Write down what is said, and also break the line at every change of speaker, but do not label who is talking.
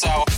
So